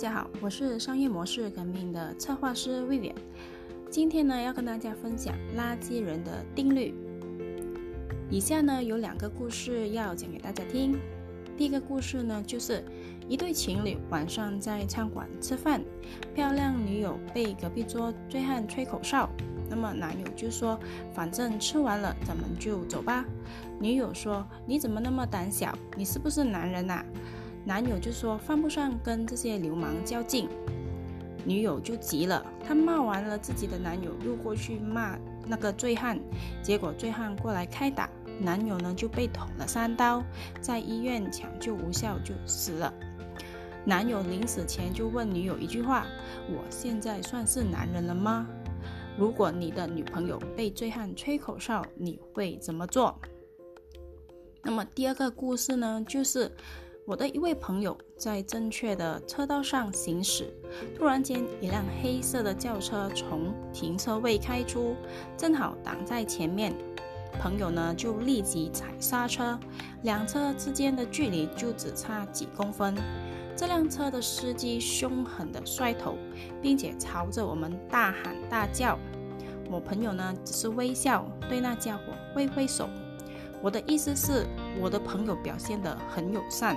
大家好，我是商业模式革命的策划师魏远。今天呢，要跟大家分享垃圾人的定律。以下呢有两个故事要讲给大家听。第一个故事呢，就是一对情侣晚上在餐馆吃饭，漂亮女友被隔壁桌醉汉吹口哨，那么男友就说：“反正吃完了，咱们就走吧。”女友说：“你怎么那么胆小？你是不是男人呐？”男友就说：“犯不上跟这些流氓较劲。”女友就急了，她骂完了自己的男友，又过去骂那个醉汉，结果醉汉过来开打，男友呢就被捅了三刀，在医院抢救无效就死了。男友临死前就问女友一句话：“我现在算是男人了吗？”如果你的女朋友被醉汉吹口哨，你会怎么做？那么第二个故事呢，就是。我的一位朋友在正确的车道上行驶，突然间一辆黑色的轿车从停车位开出，正好挡在前面。朋友呢就立即踩刹车，两车之间的距离就只差几公分。这辆车的司机凶狠地甩头，并且朝着我们大喊大叫。我朋友呢只是微笑，对那家伙挥挥手。我的意思是，我的朋友表现得很友善。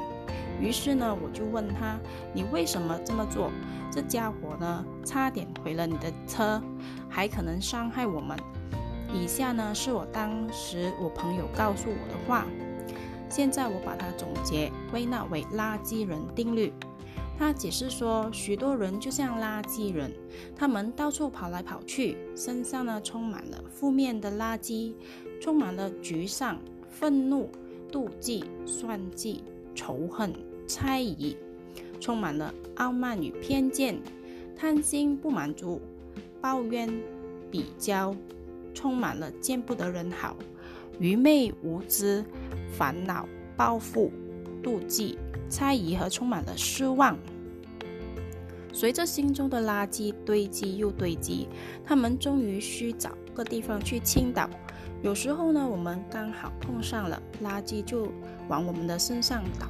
于是呢，我就问他：“你为什么这么做？这家伙呢，差点毁了你的车，还可能伤害我们。”以下呢，是我当时我朋友告诉我的话。现在我把它总结归纳为垃圾人定律。他解释说，许多人就像垃圾人，他们到处跑来跑去，身上呢充满了负面的垃圾，充满了沮丧。愤怒、妒忌、算计、仇恨、猜疑，充满了傲慢与偏见；贪心、不满足、抱怨、比较，充满了见不得人好；愚昧、无知、烦恼、报复、妒忌、猜疑和充满了失望。随着心中的垃圾堆积又堆积，他们终于需找个地方去倾倒。有时候呢，我们刚好碰上了垃圾，就往我们的身上倒，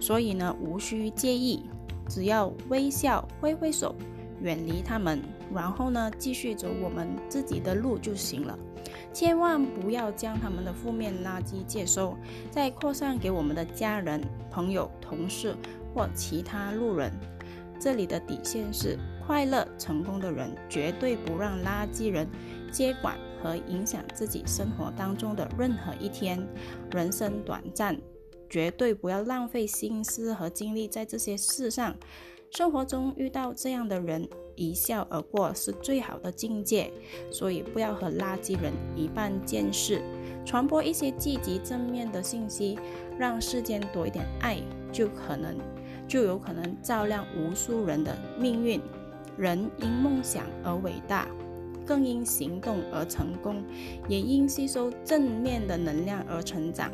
所以呢，无需介意，只要微笑、挥挥手，远离他们，然后呢，继续走我们自己的路就行了。千万不要将他们的负面垃圾接收，再扩散给我们的家人、朋友、同事或其他路人。这里的底线是：快乐成功的人绝对不让垃圾人接管。和影响自己生活当中的任何一天。人生短暂，绝对不要浪费心思和精力在这些事上。生活中遇到这样的人，一笑而过是最好的境界。所以不要和垃圾人一般见识。传播一些积极正面的信息，让世间多一点爱，就可能就有可能照亮无数人的命运。人因梦想而伟大。更因行动而成功，也因吸收正面的能量而成长。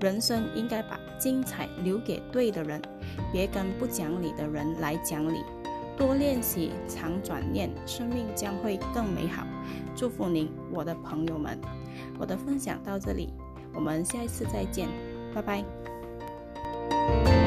人生应该把精彩留给对的人，别跟不讲理的人来讲理。多练习，常转念，生命将会更美好。祝福您，我的朋友们。我的分享到这里，我们下一次再见，拜拜。